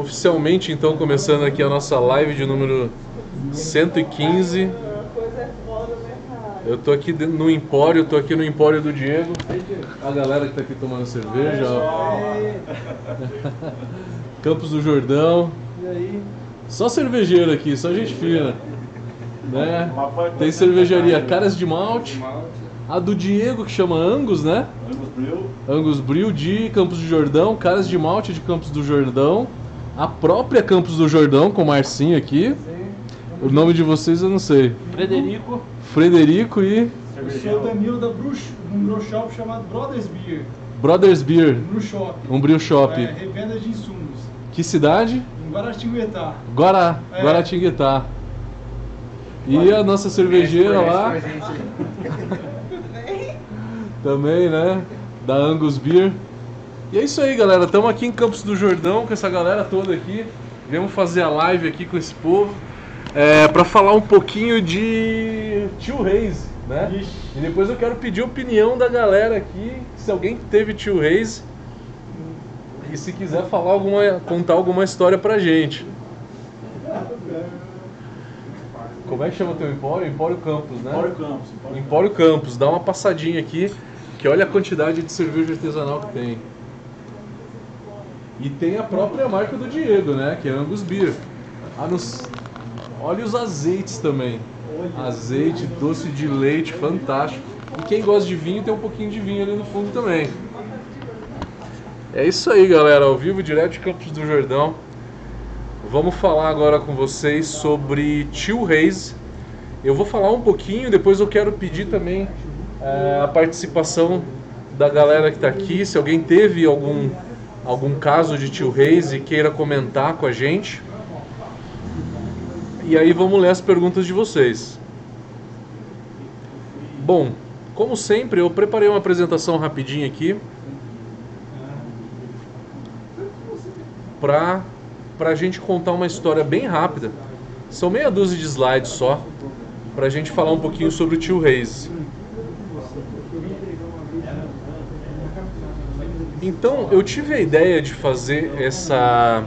Oficialmente, então, começando aqui a nossa live de número 115. Eu tô aqui no Empório, tô aqui no Empório do Diego. A galera que tá aqui tomando cerveja. Campos do Jordão. Só cervejeiro aqui, só gente fina. Né? Tem cervejaria Caras de Malte. A do Diego, que chama Angus, né? Angus Bril. Angus Bril de Campos do Jordão, Caras de Malte de Campos do Jordão, a própria Campos do Jordão com o Marcinho aqui. O nome de vocês eu não sei. Frederico, Frederico e Eu sou o Danilo da Bruxo, num brew shop chamado Brothers Beer, Brothers Beer, Brew Shop. um brew shop. É, revenda de insumos. Que cidade? Em Guaratinguetá. Guará, É. Guaratinguetá. E a nossa cervejeira lá também, né? Da Angus Beer. E é isso aí, galera. Estamos aqui em Campos do Jordão com essa galera toda aqui. Viemos fazer a live aqui com esse povo é, para falar um pouquinho de Tio Reis, né? Ixi. E depois eu quero pedir a opinião da galera aqui, se alguém teve Tio Reis e se quiser falar alguma, contar alguma história pra gente. Como é que chama teu empório? Empório Campos, né? Empório Campos. Empório Campos, dá uma passadinha aqui, que olha a quantidade de cerveja artesanal que tem. E tem a própria marca do Diego, né? Que é Angus Beer. Ah, nos... Olha os azeites também. Azeite, doce de leite, fantástico. E quem gosta de vinho tem um pouquinho de vinho ali no fundo também. É isso aí, galera. Ao vivo, direto de Campos do Jordão. Vamos falar agora com vocês sobre Tio Reis. Eu vou falar um pouquinho, depois eu quero pedir também eh, a participação da galera que está aqui. Se alguém teve algum, algum caso de Tio Reis e queira comentar com a gente. E aí vamos ler as perguntas de vocês. Bom, como sempre, eu preparei uma apresentação rapidinha aqui para a gente contar uma história bem rápida. São meia dúzia de slides só, para a gente falar um pouquinho sobre o tio Reis. Então, eu tive a ideia de fazer essa,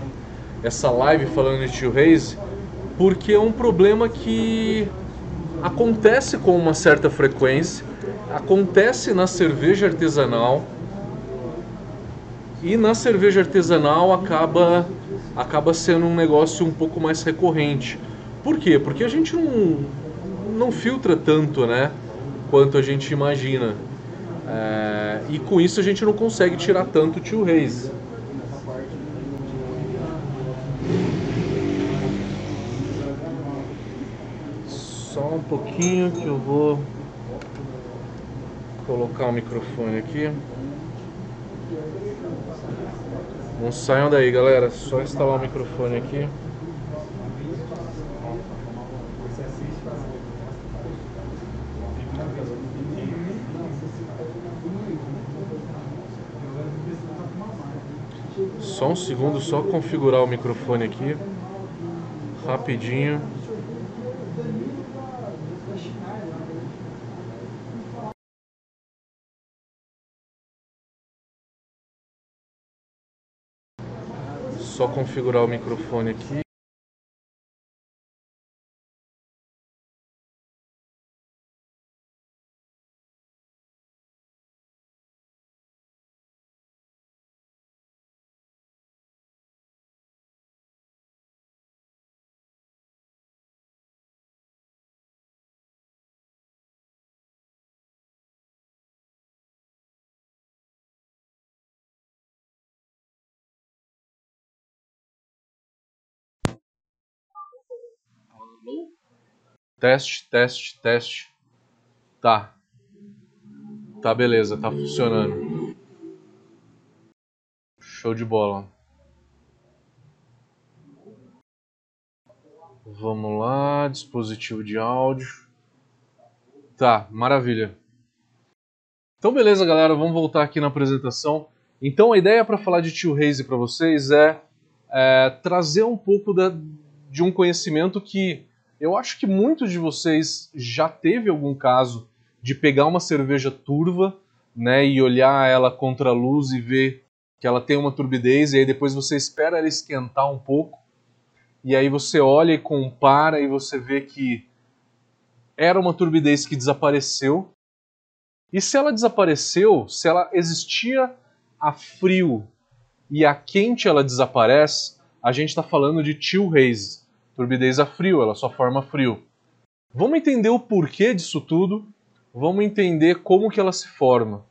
essa live falando de tio Reis porque é um problema que acontece com uma certa frequência, acontece na cerveja artesanal e na cerveja artesanal acaba acaba sendo um negócio um pouco mais recorrente. Por quê? Porque a gente não, não filtra tanto, né? Quanto a gente imagina. É, e com isso a gente não consegue tirar tanto tio Reis. Só um pouquinho que eu vou colocar o microfone aqui. Não saiam daí, galera. Só instalar o microfone aqui. Só um segundo, só configurar o microfone aqui. Rapidinho. Só configurar o microfone aqui. Teste, teste, teste. Tá. Tá, beleza, tá funcionando. Show de bola. Vamos lá, dispositivo de áudio. Tá, maravilha. Então, beleza, galera, vamos voltar aqui na apresentação. Então, a ideia para falar de Tio Raze para vocês é, é trazer um pouco da, de um conhecimento que eu acho que muitos de vocês já teve algum caso de pegar uma cerveja turva, né, e olhar ela contra a luz e ver que ela tem uma turbidez e aí depois você espera ela esquentar um pouco e aí você olha e compara e você vê que era uma turbidez que desapareceu. E se ela desapareceu, se ela existia a frio e a quente ela desaparece, a gente está falando de chill haze, turbidez a frio, ela só forma frio. Vamos entender o porquê disso tudo, vamos entender como que ela se forma.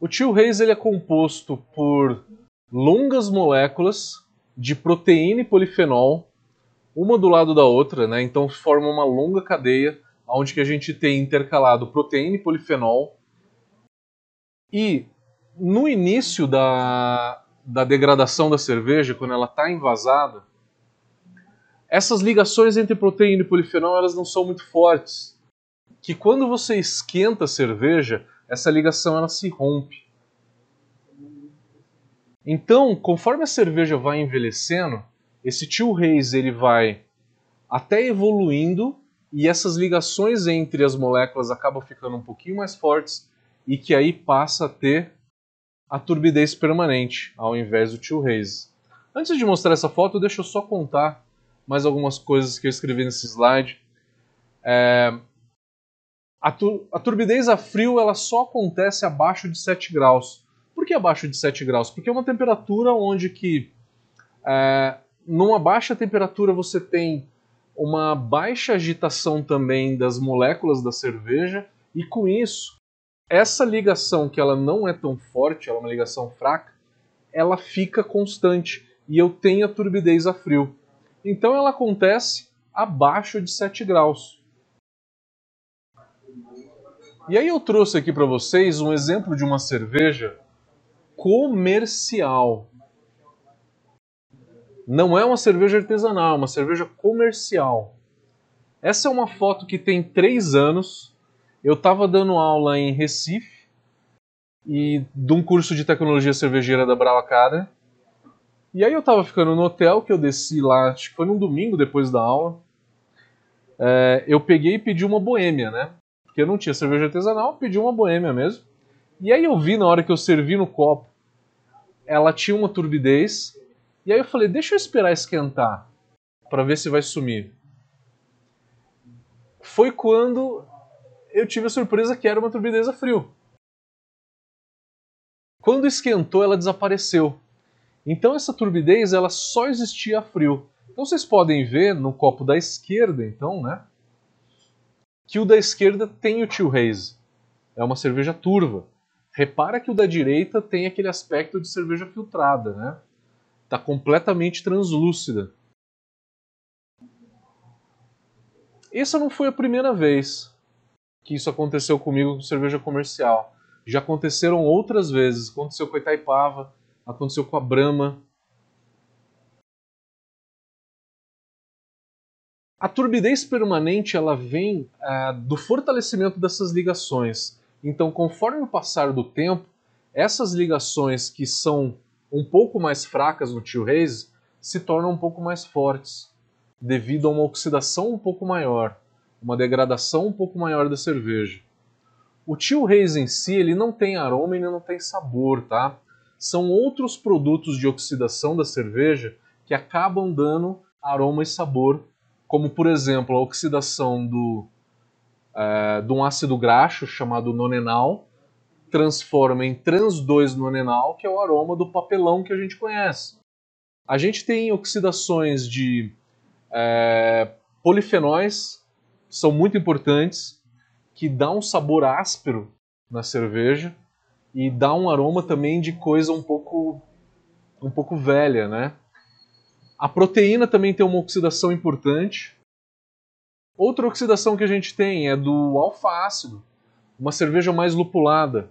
O chill haze ele é composto por longas moléculas de proteína e polifenol, uma do lado da outra, né? Então forma uma longa cadeia onde que a gente tem intercalado proteína e polifenol. E no início da, da degradação da cerveja, quando ela está envasada, essas ligações entre proteína e polifenol elas não são muito fortes. Que quando você esquenta a cerveja, essa ligação ela se rompe. Então, conforme a cerveja vai envelhecendo, esse tio Reis ele vai até evoluindo e essas ligações entre as moléculas acabam ficando um pouquinho mais fortes e que aí passa a ter a turbidez permanente ao invés do tio Reis. Antes de mostrar essa foto, deixa eu só contar mais algumas coisas que eu escrevi nesse slide. É, a, tu, a turbidez a frio ela só acontece abaixo de 7 graus. Por que abaixo de 7 graus? Porque é uma temperatura onde que é, numa baixa temperatura você tem uma baixa agitação também das moléculas da cerveja e com isso essa ligação que ela não é tão forte, ela é uma ligação fraca, ela fica constante e eu tenho a turbidez a frio. Então ela acontece abaixo de 7 graus. E aí eu trouxe aqui para vocês um exemplo de uma cerveja comercial. Não é uma cerveja artesanal, é uma cerveja comercial. Essa é uma foto que tem três anos. Eu estava dando aula em Recife e de um curso de tecnologia cervejeira da Brava Academy. E aí eu estava ficando no hotel que eu desci lá, acho que foi num domingo depois da aula. É, eu peguei e pedi uma boêmia, né? Porque eu não tinha cerveja artesanal, pedi uma boêmia mesmo. E aí eu vi na hora que eu servi no copo, ela tinha uma turbidez. E aí eu falei, deixa eu esperar esquentar para ver se vai sumir. Foi quando eu tive a surpresa que era uma turbidez a frio. Quando esquentou, ela desapareceu. Então essa turbidez ela só existia a frio. Então vocês podem ver no copo da esquerda, então, né, que o da esquerda tem o Tio Haze. É uma cerveja turva. Repara que o da direita tem aquele aspecto de cerveja filtrada, né? Está completamente translúcida. Essa não foi a primeira vez que isso aconteceu comigo com cerveja comercial. Já aconteceram outras vezes. Aconteceu com a Itaipava, aconteceu com a Brahma. A turbidez permanente ela vem ah, do fortalecimento dessas ligações. Então, conforme o passar do tempo, essas ligações que são um pouco mais fracas no tio Reis se tornam um pouco mais fortes, devido a uma oxidação um pouco maior, uma degradação um pouco maior da cerveja. O tio Reis em si ele não tem aroma e não tem sabor, tá? São outros produtos de oxidação da cerveja que acabam dando aroma e sabor, como por exemplo a oxidação do é, de um ácido graxo chamado nonenal, transforma em trans-2-nonenal, que é o aroma do papelão que a gente conhece. A gente tem oxidações de é, polifenóis, são muito importantes, que dá um sabor áspero na cerveja e dá um aroma também de coisa um pouco um pouco velha, né? A proteína também tem uma oxidação importante, Outra oxidação que a gente tem é do alfa-ácido, uma cerveja mais lupulada.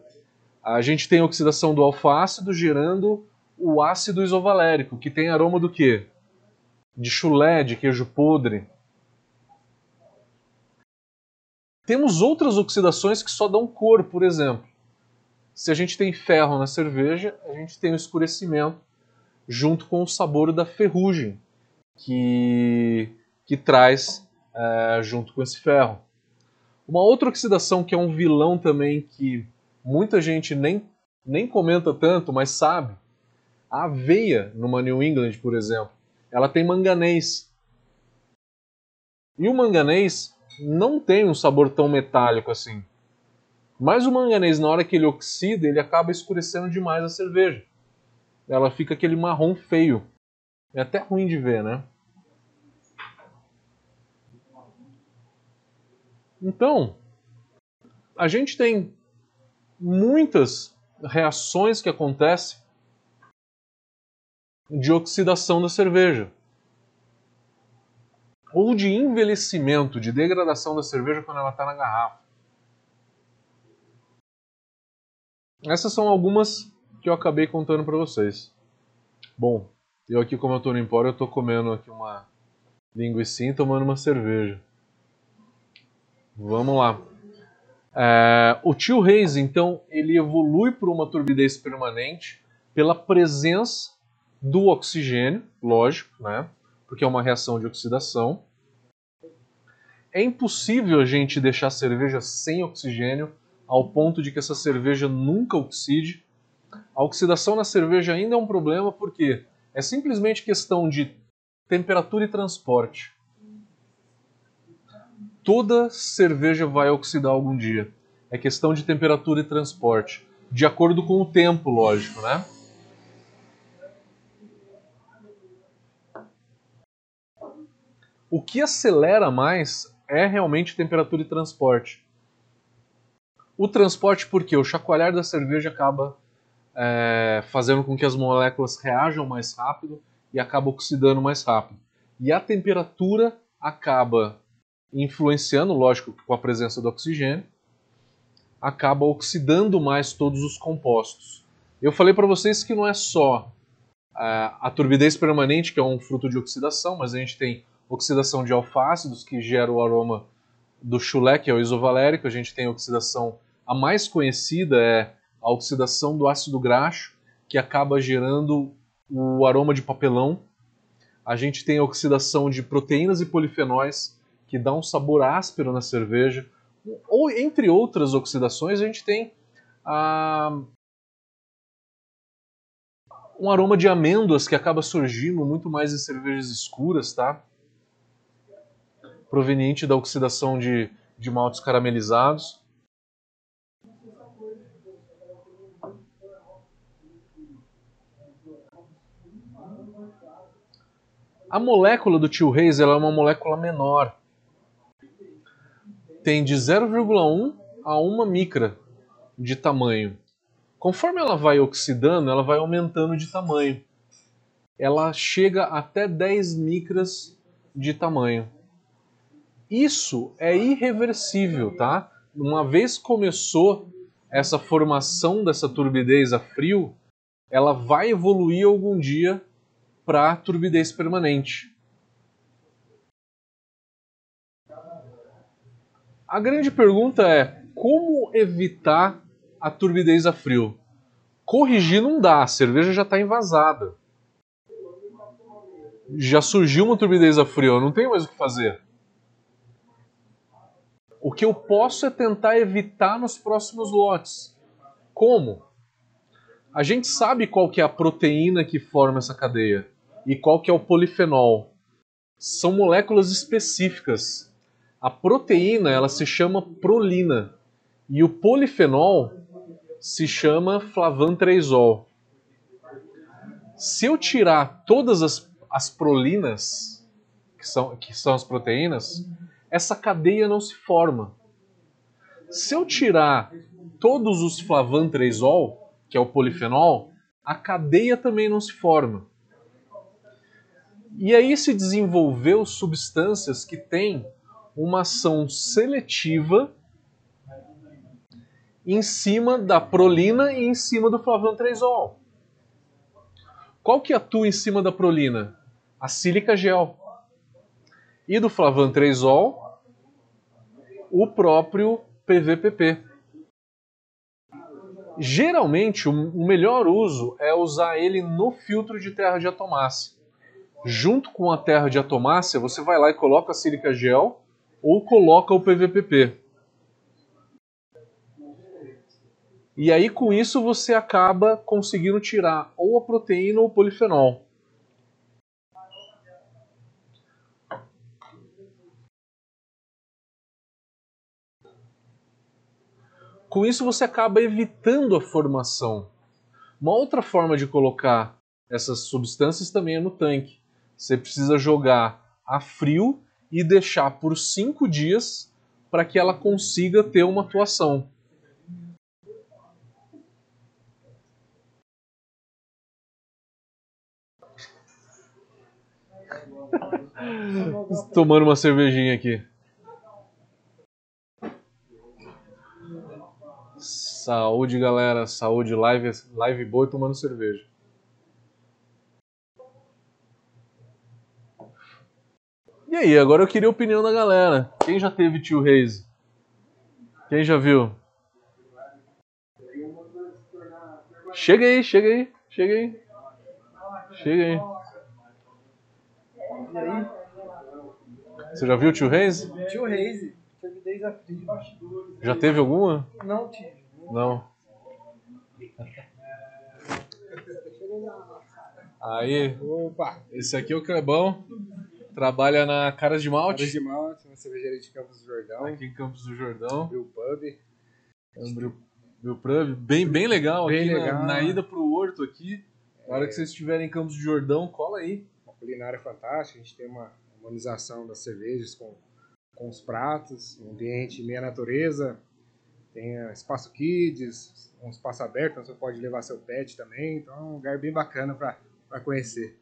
A gente tem a oxidação do alfa-ácido gerando o ácido isovalérico, que tem aroma do quê? De chulé, de queijo podre. Temos outras oxidações que só dão cor, por exemplo. Se a gente tem ferro na cerveja, a gente tem o escurecimento junto com o sabor da ferrugem, que, que traz é, junto com esse ferro. Uma outra oxidação que é um vilão também que muita gente nem, nem comenta tanto, mas sabe. A aveia numa New England, por exemplo, ela tem manganês. E o manganês não tem um sabor tão metálico assim. Mas o manganês, na hora que ele oxida, ele acaba escurecendo demais a cerveja. Ela fica aquele marrom feio. É até ruim de ver, né? Então, a gente tem muitas reações que acontecem de oxidação da cerveja ou de envelhecimento, de degradação da cerveja quando ela está na garrafa. Essas são algumas que eu acabei contando para vocês. Bom, eu aqui como eu estou no Empório, eu estou comendo aqui uma linguiça e tomando uma cerveja. Vamos lá. É, o tio Reis, então, ele evolui por uma turbidez permanente pela presença do oxigênio, lógico, né? Porque é uma reação de oxidação. É impossível a gente deixar a cerveja sem oxigênio ao ponto de que essa cerveja nunca oxide. A oxidação na cerveja ainda é um problema porque é simplesmente questão de temperatura e transporte toda cerveja vai oxidar algum dia. É questão de temperatura e transporte. De acordo com o tempo, lógico, né? O que acelera mais é realmente temperatura e transporte. O transporte, porque o chacoalhar da cerveja acaba é, fazendo com que as moléculas reajam mais rápido e acaba oxidando mais rápido. E a temperatura acaba influenciando, lógico, com a presença do oxigênio, acaba oxidando mais todos os compostos. Eu falei para vocês que não é só a, a turbidez permanente, que é um fruto de oxidação, mas a gente tem oxidação de alfácidos, que gera o aroma do chulé, que é o isovalérico, a gente tem a oxidação, a mais conhecida é a oxidação do ácido graxo, que acaba gerando o aroma de papelão. A gente tem a oxidação de proteínas e polifenóis, que dá um sabor áspero na cerveja. Ou entre outras oxidações, a gente tem ah, um aroma de amêndoas que acaba surgindo muito mais em cervejas escuras, tá? Proveniente da oxidação de, de maltes caramelizados. A molécula do tio Reis é uma molécula menor tem de 0,1 a 1 micra de tamanho. Conforme ela vai oxidando, ela vai aumentando de tamanho. Ela chega até 10 micras de tamanho. Isso é irreversível, tá? Uma vez começou essa formação dessa turbidez a frio, ela vai evoluir algum dia para turbidez permanente. A grande pergunta é como evitar a turbidez a frio? Corrigir não dá, a cerveja já está envasada. Já surgiu uma turbidez a frio, não tenho mais o que fazer. O que eu posso é tentar evitar nos próximos lotes. Como? A gente sabe qual que é a proteína que forma essa cadeia e qual que é o polifenol. São moléculas específicas a proteína ela se chama prolina e o polifenol se chama flavantresol. Se eu tirar todas as, as prolinas, que são, que são as proteínas, essa cadeia não se forma. Se eu tirar todos os flavantresol, que é o polifenol, a cadeia também não se forma. E aí se desenvolveu substâncias que têm uma ação seletiva em cima da prolina e em cima do flavantresol. Qual que atua em cima da prolina? A sílica gel. E do flavantresol, o próprio PVPP. Geralmente, o melhor uso é usar ele no filtro de terra de atomácia. Junto com a terra de atomácia, você vai lá e coloca a sílica gel ou coloca o PVPP. E aí, com isso, você acaba conseguindo tirar ou a proteína ou o polifenol. Com isso você acaba evitando a formação. Uma outra forma de colocar essas substâncias também é no tanque. Você precisa jogar a frio e deixar por 5 dias para que ela consiga ter uma atuação. Tomando uma cervejinha aqui. Saúde, galera. Saúde, live, live boa e tomando cerveja. E aí, agora eu queria a opinião da galera. Quem já teve tio Reis? Quem já viu? Chega aí, chega aí, chega aí. Chega aí. E aí? Você já viu o tio Reis? Tio Reis, a. Já teve alguma? Não tive. Não. Aí, Opa! esse aqui é o Clebão. Trabalha na Caras de Malte Malte, de Malte, uma cervejaria de Campos do Jordão, aqui em Campos do Jordão. Bill Pub. Meu Pub, bem, bem legal Bem aqui na- legal. Na, ida pro Horto aqui. Na hora que vocês estiverem em Campos do Jordão, cola aí. Uma culinária fantástica, a gente tem uma harmonização das cervejas com, com os pratos, um ambiente meia natureza, tem ah, espaço kids, um espaço aberto, então você pode levar seu pet também, então é um lugar bem bacana para conhecer.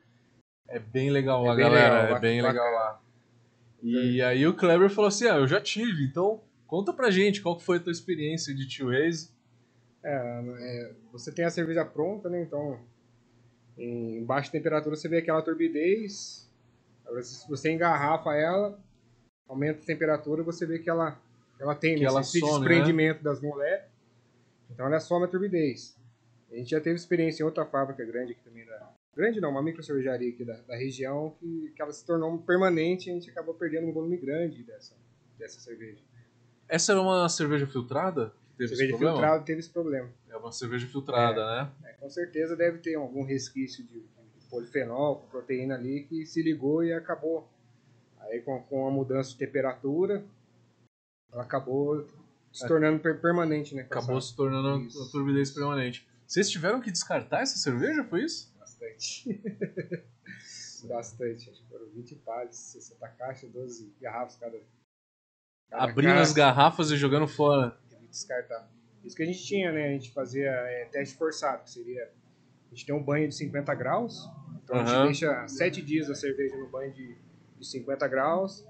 É bem legal lá, É bem galera. legal, é bem bacana. legal lá. E aí o Kleber falou assim: Ah, eu já tive, então conta pra gente qual foi a tua experiência de tio Reis. É, é, você tem a cerveja pronta, né? Então, em baixa temperatura você vê aquela turbidez. Agora, se você engarrafa ela, aumenta a temperatura, você vê que ela, ela tem Que né, ela esse some, desprendimento das moléculas. Então, ela some a turbidez. A gente já teve experiência em outra fábrica grande aqui também da. Grande não, uma micro cervejaria aqui da, da região, que, que ela se tornou permanente e a gente acabou perdendo um volume grande dessa, dessa cerveja. Essa era uma cerveja filtrada? Teve esse cerveja problema? filtrada teve esse problema. É uma cerveja filtrada, né? É, com certeza deve ter algum resquício de, de polifenol, proteína ali que se ligou e acabou. Aí com, com a mudança de temperatura, ela acabou se É. tornando per- permanente, né? Acabou se tornando Isso. a turbidez permanente. Vocês tiveram que descartar essa cerveja, foi isso? Bastante. Bastante. Acho que foram 20 palhas, 60 caixas, 12 garrafas cada. cada Abrindo as caixa. garrafas e jogando fora. que descartar. Isso que a gente tinha, né? A gente fazia é, teste forçado, que seria. A gente tem um banho de 50 graus, então a Aham. gente deixa 7 dias a cerveja no banho de, de 50 graus,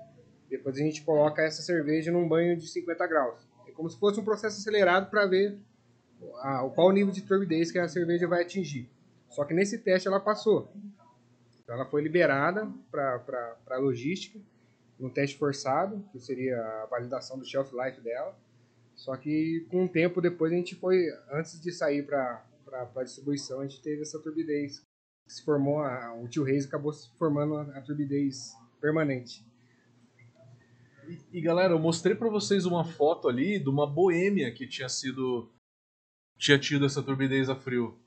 depois a gente coloca essa cerveja num banho de 50 graus. É como se fosse um processo acelerado para ver a, qual nível de turbidez que a cerveja vai atingir. Só que nesse teste ela passou. Então ela foi liberada para a logística, no teste forçado, que seria a validação do shelf life dela. Só que com o tempo depois a gente foi, antes de sair para a distribuição, a gente teve essa turbidez. Se formou, a, o tio Reis acabou se formando a, a turbidez permanente. E, e, galera, eu mostrei pra vocês uma foto ali de uma boêmia que tinha sido. tinha tido essa turbidez a frio.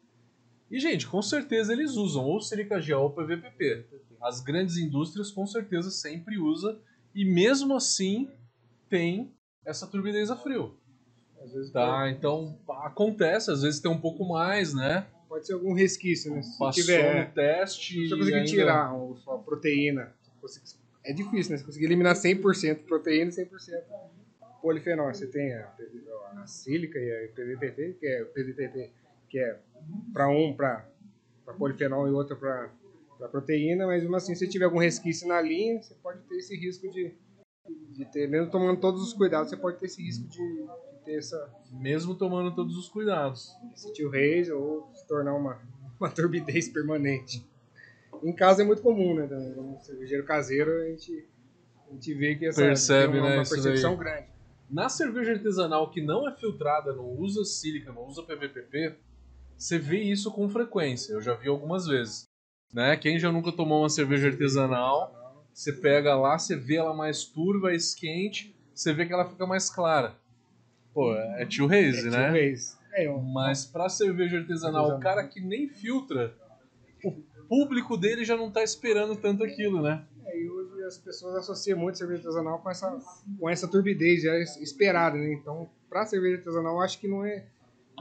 E, gente, com certeza eles usam ou silica gel ou PVPP. As grandes indústrias com certeza sempre usam e mesmo assim tem essa turbidez a frio. Às vezes Tá, então acontece, às vezes tem um pouco mais, né? pode ser algum resquício, né? Se Passou tiver, no teste se você e conseguir ainda... tirar a proteína, você- é difícil, né? Se conseguir eliminar 100% proteína e 100% polifenol. Você tem a, a sílica e a PVPP, que é o PVPP, que é para um para polifenol e outro para proteína, mas mesmo assim, se tiver algum resquício na linha, você pode ter esse risco de, de ter, mesmo tomando todos os cuidados, você pode ter esse risco de, de ter essa, Mesmo tomando todos os cuidados. esse tio reis ou se tornar uma, uma turbidez permanente. Em casa é muito comum, né? No cervejeiro caseiro a gente, a gente vê que essa Percebe, tem uma, né, uma percepção grande. Na cerveja artesanal que não é filtrada, não usa sílica, não usa PVPP, você vê isso com frequência. Eu já vi algumas vezes. Né? Quem já nunca tomou uma cerveja artesanal, você pega lá, você vê ela mais turva, mais quente, você vê que ela fica mais clara. Pô, é tio Reis, É tio né? reis. É, eu, Mas pra cerveja artesanal, o Artesanal. cara que nem filtra, o público dele já não tá esperando tanto aquilo, né? É, e hoje as pessoas associam muito cerveja artesanal com essa, com essa turbidez já esperada, né? Então, pra cerveja artesanal, acho que não é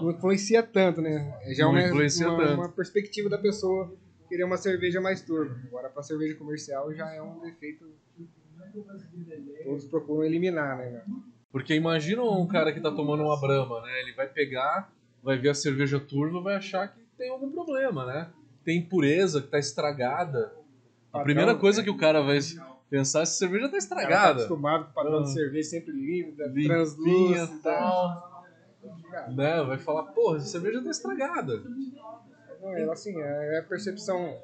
não influencia tanto, né? É Já Não uma, uma, perspectiva da pessoa querer uma cerveja mais turva. Agora, pra cerveja comercial, já é um defeito que todos procuram eliminar, né? Porque imagina um cara que tá tomando uma brama, né? Ele vai pegar, vai ver a cerveja turva, vai achar que tem algum problema, né? Tem impureza, que tá estragada. A primeira coisa né? que o cara vai pensar é se a cerveja tá tá estragada. acostumado com o padrão Ah. de cerveja sempre Limpinha translúcida. tal. Né? Vai falar, porra, essa cerveja tá estragada. Não, assim, é a percepção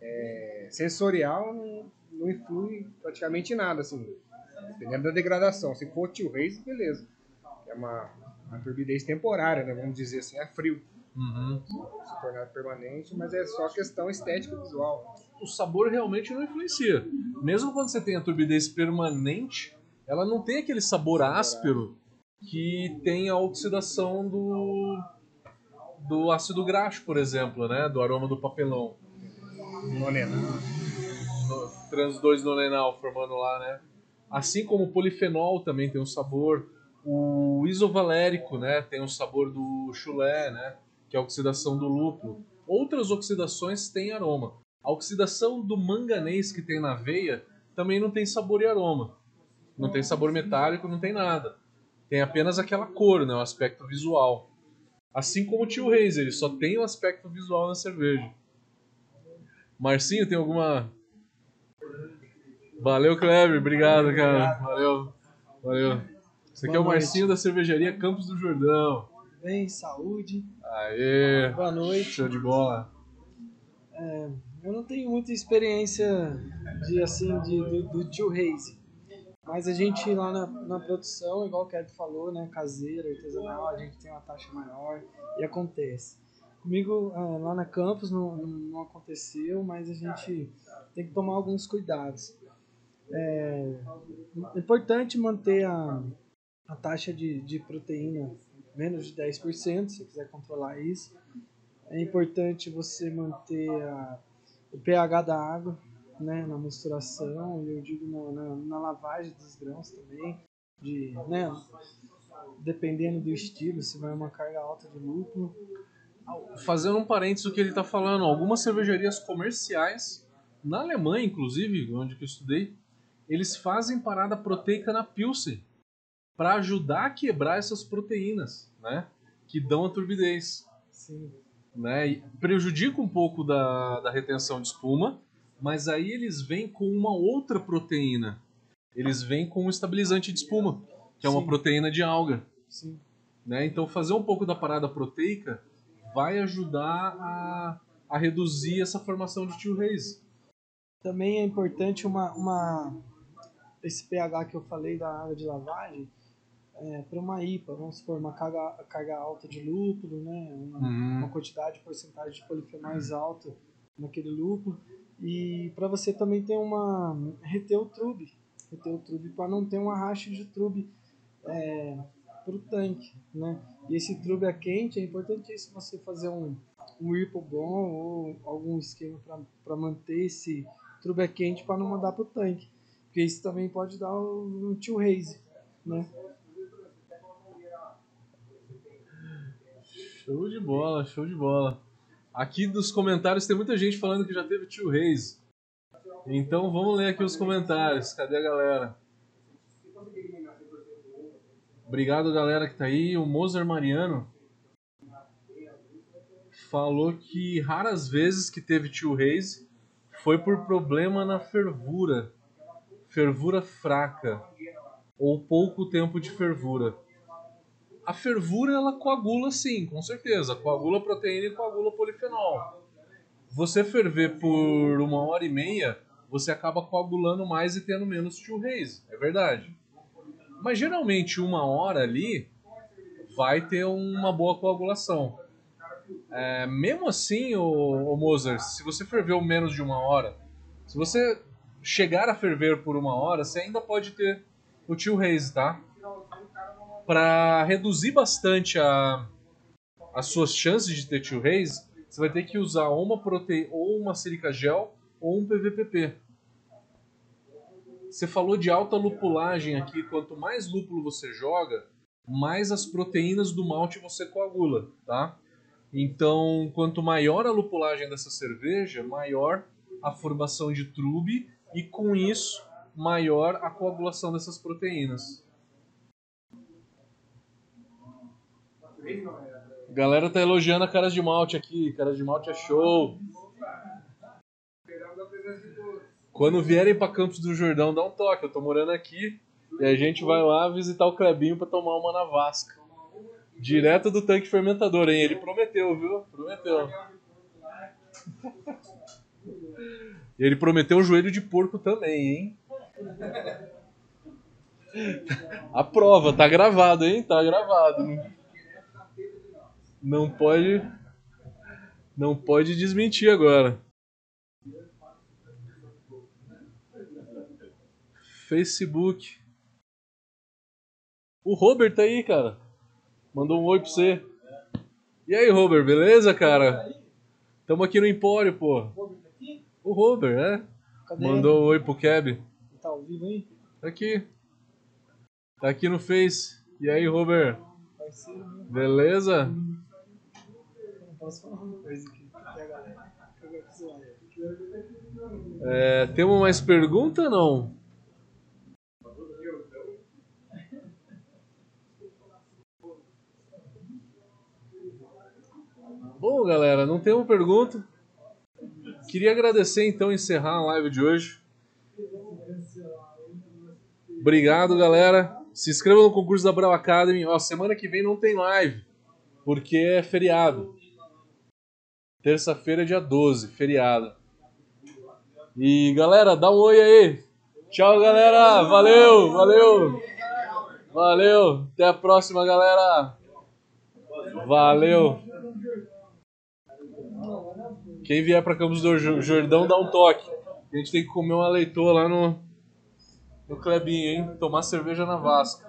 é, sensorial não, não influi praticamente nada, assim, dependendo da degradação. Se for tio Reis, beleza. É uma, uma turbidez temporária, né? Vamos dizer assim, é frio, Uhum. se tornar permanente, mas é só questão estética visual. o sabor realmente não influencia. Mesmo quando você tem a turbidez permanente, ela não tem aquele sabor áspero que tem a oxidação do do ácido graxo, por exemplo, né, do aroma do papelão, Nonena. no trans 2 nonenal formando lá, né? Assim como o polifenol também tem um sabor, o isovalérico, né, tem um sabor do chulé, né, que é a oxidação do lúpulo. Outras oxidações têm aroma. A oxidação do manganês que tem na aveia também não tem sabor e aroma. Não tem sabor metálico, não tem nada. Tem apenas aquela cor, né, o aspecto visual. Assim como o tio Reis, ele só tem o aspecto visual na cerveja. Marcinho, tem alguma. Valeu, Kleber. Obrigado, cara. Valeu. Valeu. Esse aqui é o. Marcinho da cervejaria Campos do Jordão. Bem, saúde. Aê. Boa noite. Show de bola. Eu não tenho muita experiência de assim de, do, do tio Reis. Mas a gente lá na, na produção, igual o Kevin falou, né, caseiro, artesanal, a gente tem uma taxa maior e acontece. Comigo ah, lá na campus não, não, não aconteceu, mas a gente tem que tomar alguns cuidados. É importante manter a, a taxa de, de proteína menos de 10%, se você quiser controlar isso. É importante você manter a, o pH da água né, na misturação, e eu digo na, na, lavagem dos grãos também, de, né, dependendo do estilo, se vai uma carga alta de lúpulo. Fazendo um parênteses do que ele está falando, algumas cervejarias comerciais, na Alemanha inclusive, onde eu estudei, eles fazem parada proteica na Pilsen para ajudar a quebrar essas proteínas, né? Que dão a turbidez. Sim, né? E prejudica um pouco da, da retenção de espuma, mas aí eles vêm com uma outra proteína. Eles vêm com um estabilizante de espuma, que é uma Sim. proteína de alga. sim. Né? Então fazer um pouco da parada proteica vai ajudar a, a reduzir essa formação de tio Reis. Também é importante uma, uma esse pH que eu falei da água de lavagem é, para uma IPA, vamos supor, uma carga, carga alta de lúpulo, né? uma, Uhum. uma quantidade, porcentagem de polifenóis alta naquele lúpulo. E para você também ter uma. reter o trube. Reter o trube para não ter um arraste de trube é, para o tanque. Né? E esse trube é quente, é importantíssimo você fazer um, um whirlpool bom ou algum esquema para manter esse trube é quente para não mandar para o tanque. Porque isso também pode dar um, um tio raise. Né? Show de bola, show de bola. Aqui dos comentários tem muita gente falando que já teve tio Reis. Então vamos ler aqui os comentários. Cadê a galera? Obrigado, galera que tá aí. O Mozart Mariano falou que raras vezes que teve tio Reis foi por problema na fervura. Fervura fraca. Ou pouco tempo de fervura a fervura ela coagula sim, com certeza. Coagula proteína e coagula polifenol. Você ferver por uma hora e meia, você acaba coagulando mais e tendo menos tio Reis, é verdade. Mas geralmente uma hora ali vai ter uma boa coagulação. É, mesmo assim, o, o Mozart, se você ferveu menos de uma hora, se você chegar a ferver por uma hora, você ainda pode ter o tio Reis, tá? Para reduzir bastante a, as suas chances de ter tio Reis, você vai ter que usar ou uma prote... ou uma silica gel ou um PVPP. Você falou de alta lupulagem aqui, quanto mais lúpulo você joga, mais as proteínas do malte você coagula, tá? Então, quanto maior a lupulagem dessa cerveja, maior a formação de trube e com isso maior a coagulação dessas proteínas. A galera tá elogiando a caras de malte aqui, caras de malte é show. Quando vierem para Campos do Jordão, dá um toque, eu tô morando aqui e a gente vai lá visitar o Clebinho para tomar uma na Vasca. Direto do tanque fermentador, hein? Ele prometeu, viu? Prometeu. Ele prometeu um joelho de porco também, hein? A prova, tá gravado, hein? Tá gravado. Não pode. Não pode desmentir agora. Facebook. O Robert tá aí, cara. Mandou um oi pra você. E aí, Robert, beleza, cara? Tamo aqui no Empório, pô. O Robert, é? Cadê Mandou um oi pro Keb. Tá ao vivo aí? Tá aqui. Tá aqui no Face. E aí, Robert? Meu. Beleza? Posso falar uma coisa aqui. Porque a galera. É, temos mais pergunta ou não? Bom, galera, não temos pergunta. Queria agradecer então encerrar a live de hoje. Obrigado, galera. Se inscreva no concurso da Brau Academy. Ó, semana que vem não tem live, porque é feriado. Terça-feira, dia 12, feriado. E galera, dá um oi aí. Tchau, galera. Valeu, valeu. Valeu. Até a próxima, galera. Valeu. Quem vier para Campos do Jor- Jordão, dá um toque. A gente tem que comer uma leitoa lá no, no Clebinho, hein? Tomar cerveja na Vasca.